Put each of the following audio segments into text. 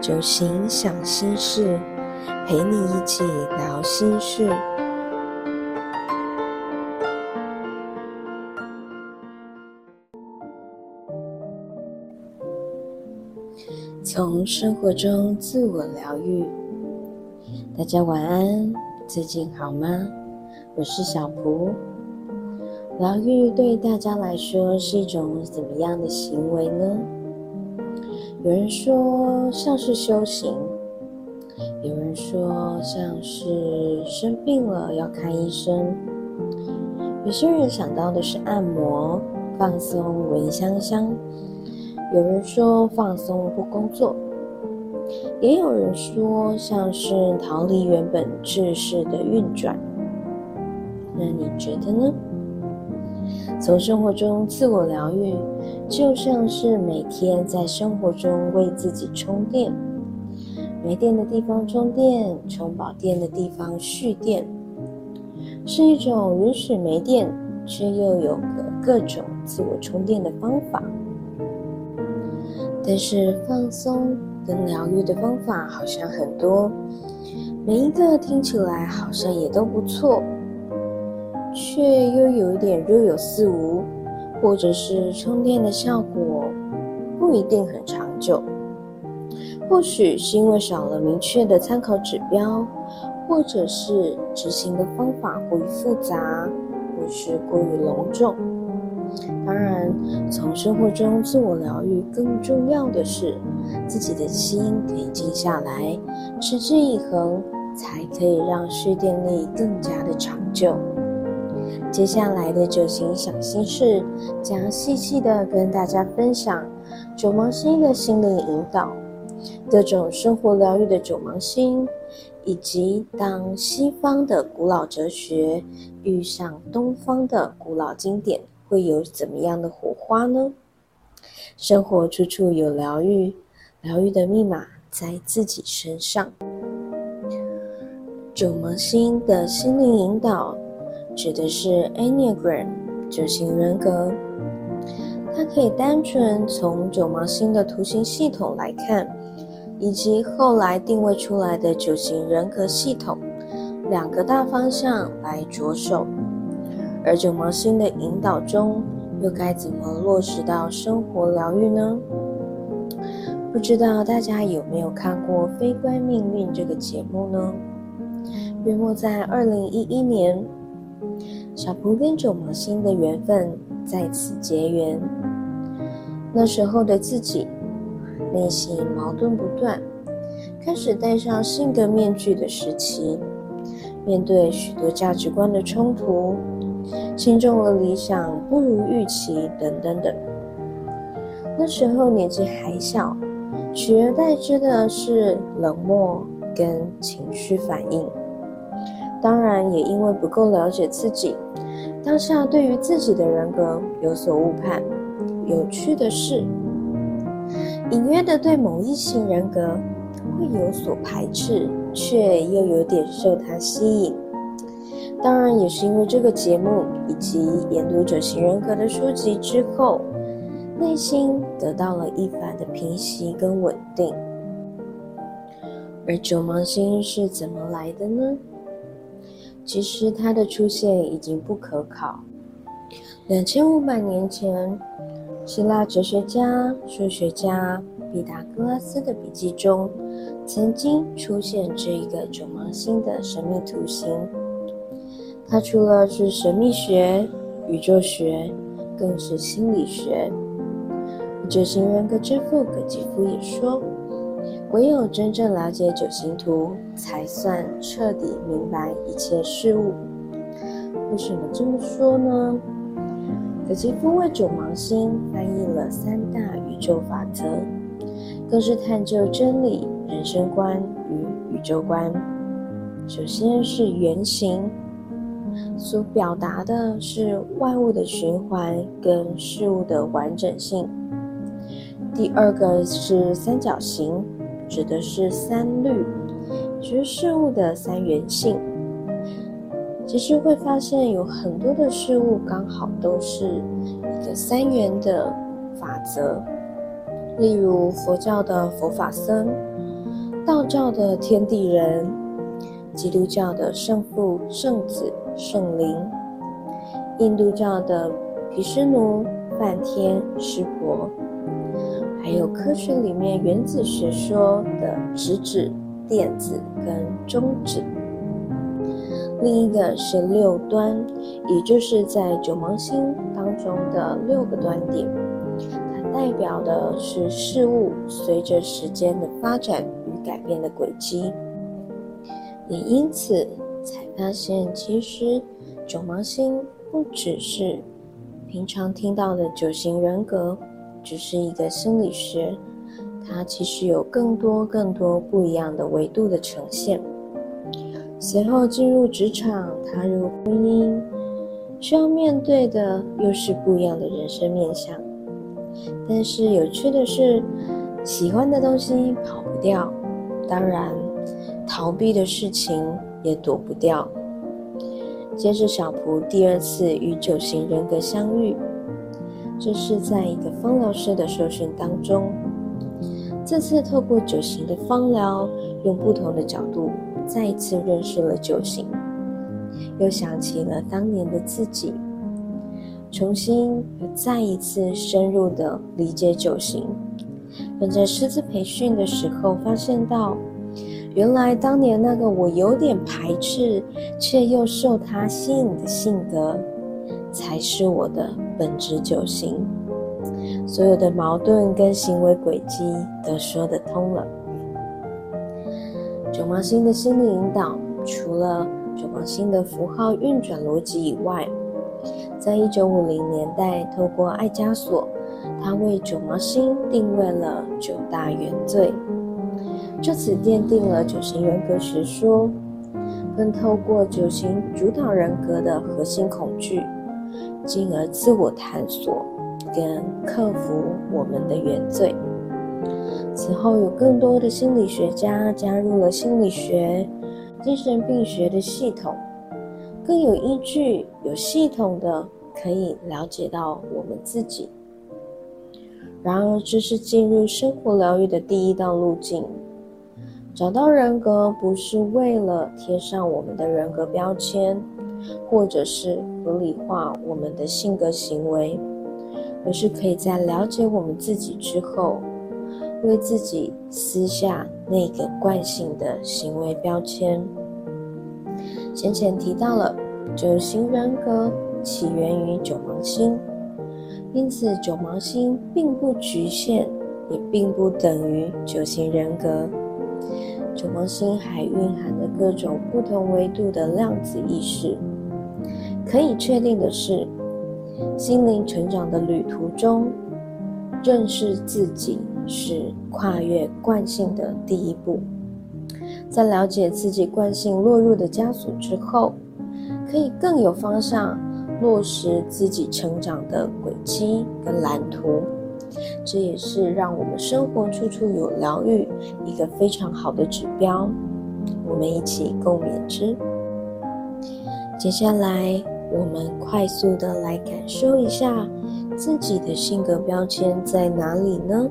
酒醒想心事，陪你一起聊心事。从生活中自我疗愈。大家晚安，最近好吗？我是小蒲。疗愈对大家来说是一种怎么样的行为呢？有人说像是修行，有人说像是生病了要看医生，有些人想到的是按摩、放松、闻香香，有人说放松不工作，也有人说像是逃离原本秩序的运转。那你觉得呢？从生活中自我疗愈，就像是每天在生活中为自己充电，没电的地方充电，充饱电的地方蓄电，是一种允许没电却又有个各种自我充电的方法。但是放松跟疗愈的方法好像很多，每一个听起来好像也都不错。却又有一点若有似无，或者是充电的效果不一定很长久。或许是因为少了明确的参考指标，或者是执行的方法过于复杂，或是过于隆重。当然，从生活中自我疗愈更重要的是，自己的心可以静下来，持之以恒，才可以让蓄电力更加的长久。接下来的九行小心事，将细细的跟大家分享九芒星的心灵引导，各种生活疗愈的九芒星，以及当西方的古老哲学遇上东方的古老经典，会有怎么样的火花呢？生活处处有疗愈，疗愈的密码在自己身上。九芒星的心灵引导。指的是 Enneagram 九型人格，它可以单纯从九芒星的图形系统来看，以及后来定位出来的九型人格系统两个大方向来着手。而九芒星的引导中，又该怎么落实到生活疗愈呢？不知道大家有没有看过《非观命运》这个节目呢？约莫在二零一一年。小蒲跟九芒星的缘分在此结缘。那时候的自己，内心矛盾不断，开始戴上性格面具的时期，面对许多价值观的冲突，心中的理想不如预期，等等等。那时候年纪还小，取而代之的是冷漠跟情绪反应。当然，也因为不够了解自己，当下对于自己的人格有所误判。有趣的是，隐约的对某一型人格会有所排斥，却又有点受他吸引。当然，也是因为这个节目以及研读者型人格的书籍之后，内心得到了一番的平息跟稳定。而九芒星是怎么来的呢？其实它的出现已经不可考。两千五百年前，希腊哲学家、数学家毕达哥拉斯的笔记中，曾经出现这一个九芒星的神秘图形。它除了是神秘学、宇宙学，更是心理学。九型人格之父葛吉夫也说。唯有真正了解九星图，才算彻底明白一切事物。为什么这么说呢？葛吉夫为九芒星翻译了三大宇宙法则，更是探究真理、人生观与宇宙观。首先是圆形，所表达的是万物的循环跟事物的完整性。第二个是三角形。指的是三律，就是事物的三元性。其实会发现有很多的事物刚好都是一个三元的法则。例如佛教的佛法僧，道教的天地人，基督教的圣父、圣子、圣灵，印度教的毗湿奴、梵天、湿婆，还有科学里面原子学说的质子、电子跟中子。另一个是六端，也就是在九芒星当中的六个端点，它代表的是事物随着时间的发展与改变的轨迹。也因此才发现，其实九芒星不只是平常听到的九型人格，只是一个心理学，它其实有更多更多不一样的维度的呈现。随后进入职场，踏入婚姻，需要面对的又是不一样的人生面相。但是有趣的是，喜欢的东西跑不掉，当然逃避的事情也躲不掉。接着，小蒲第二次与九型人格相遇，这是在一个芳疗师的受训当中。这次透过九型的芳疗，用不同的角度。再一次认识了九型，又想起了当年的自己，重新又再一次深入的理解九型。跟在师资培训的时候，发现到，原来当年那个我有点排斥却又受他吸引的性格，才是我的本质九型。所有的矛盾跟行为轨迹都说得通了。九芒星的心理引导，除了九芒星的符号运转逻辑以外，在一九五零年代，透过艾加索，他为九芒星定位了九大原罪，就此奠定了九型人格学说，更透过九型主导人格的核心恐惧，进而自我探索跟克服我们的原罪。此后，有更多的心理学家加入了心理学、精神病学的系统，更有依据、有系统的可以了解到我们自己。然而，这是进入生活疗愈的第一道路径。找到人格，不是为了贴上我们的人格标签，或者是合理化我们的性格行为，而是可以在了解我们自己之后。为自己撕下那个惯性的行为标签。先前提到了九型人格起源于九芒星，因此九芒星并不局限，也并不等于九型人格。九芒星还蕴含着各种不同维度的量子意识。可以确定的是，心灵成长的旅途中，认识自己。是跨越惯性的第一步。在了解自己惯性落入的枷锁之后，可以更有方向落实自己成长的轨迹跟蓝图。这也是让我们生活处处有疗愈一个非常好的指标。我们一起共勉之。接下来，我们快速的来感受一下自己的性格标签在哪里呢？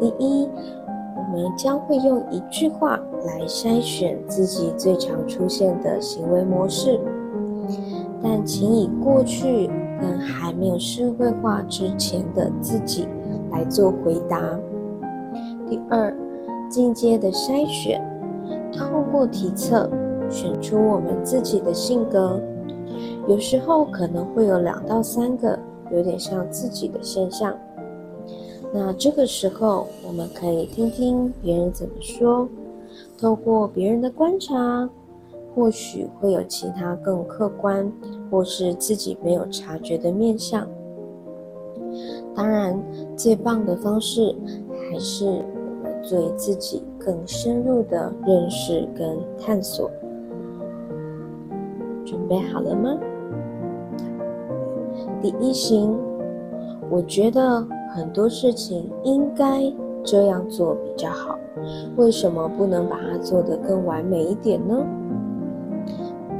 第一，我们将会用一句话来筛选自己最常出现的行为模式，但请以过去跟还没有社会化之前的自己来做回答。第二，进阶的筛选，透过题测选出我们自己的性格，有时候可能会有两到三个有点像自己的现象。那这个时候，我们可以听听别人怎么说，透过别人的观察，或许会有其他更客观，或是自己没有察觉的面相。当然，最棒的方式还是我对自己更深入的认识跟探索。准备好了吗？第一型，我觉得。很多事情应该这样做比较好，为什么不能把它做得更完美一点呢？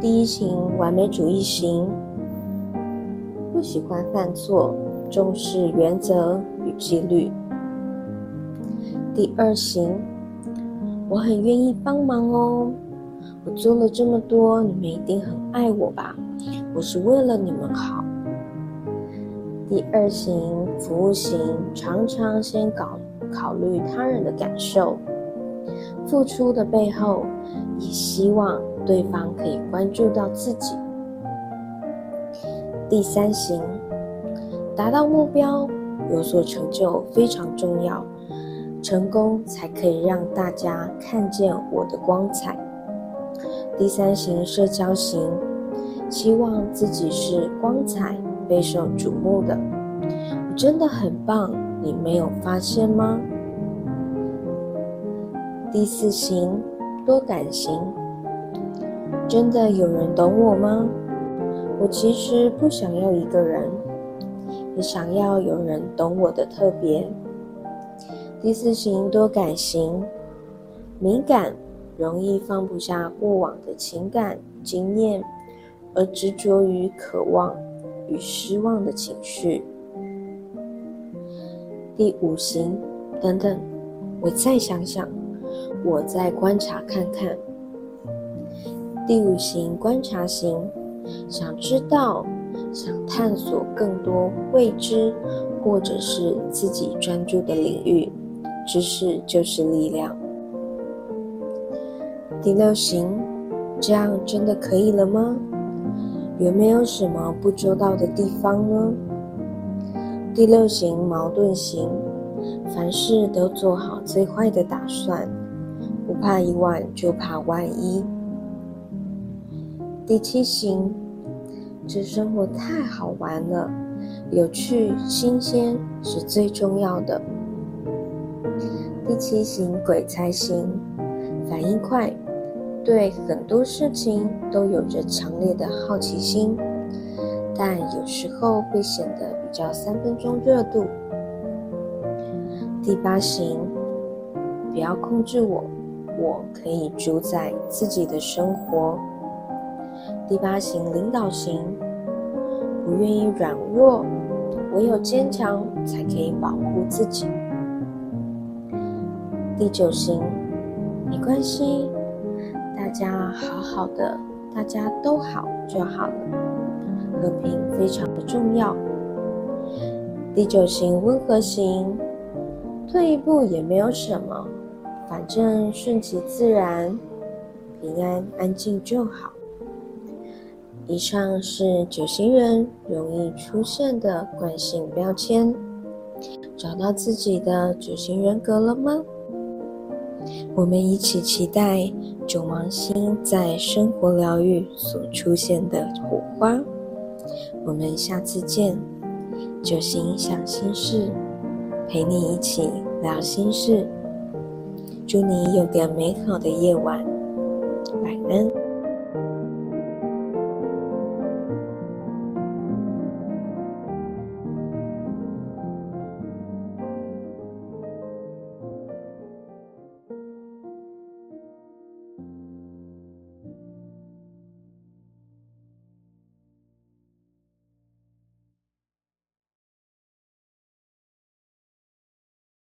第一型完美主义型，不喜欢犯错，重视原则与纪律。第二型我很愿意帮忙哦。我做了这么多，你们一定很爱我吧？我是为了你们好。第二型服务型常常先搞考虑他人的感受，付出的背后也希望对方可以关注到自己。第三型达到目标有所成就非常重要，成功才可以让大家看见我的光彩。第三型社交型希望自己是光彩。备受瞩目的，我真的很棒，你没有发现吗？第四型多感型，真的有人懂我吗？我其实不想要一个人，也想要有人懂我的特别。第四型多感型，敏感，容易放不下过往的情感经验，而执着于渴望。与失望的情绪。第五型，等等，我再想想，我再观察看看。第五型观察型，想知道，想探索更多未知，或者是自己专注的领域。知识就是力量。第六型，这样真的可以了吗？有没有什么不周到的地方呢？第六型矛盾型，凡事都做好最坏的打算，不怕一万就怕万一。第七型，这生活太好玩了，有趣新鲜是最重要的。第七型鬼才型，反应快。对很多事情都有着强烈的好奇心，但有时候会显得比较三分钟热度。第八型，不要控制我，我可以主宰自己的生活。第八型领导型，不愿意软弱，唯有坚强才可以保护自己。第九型，没关系。大家好好的，大家都好就好了。和平非常的重要。第九型温和型，退一步也没有什么，反正顺其自然，平安安静就好。以上是九型人容易出现的惯性标签，找到自己的九型人格了吗？我们一起期待九芒星在生活疗愈所出现的火花。我们下次见，九星想心事，陪你一起聊心事。祝你有个美好的夜晚，晚安。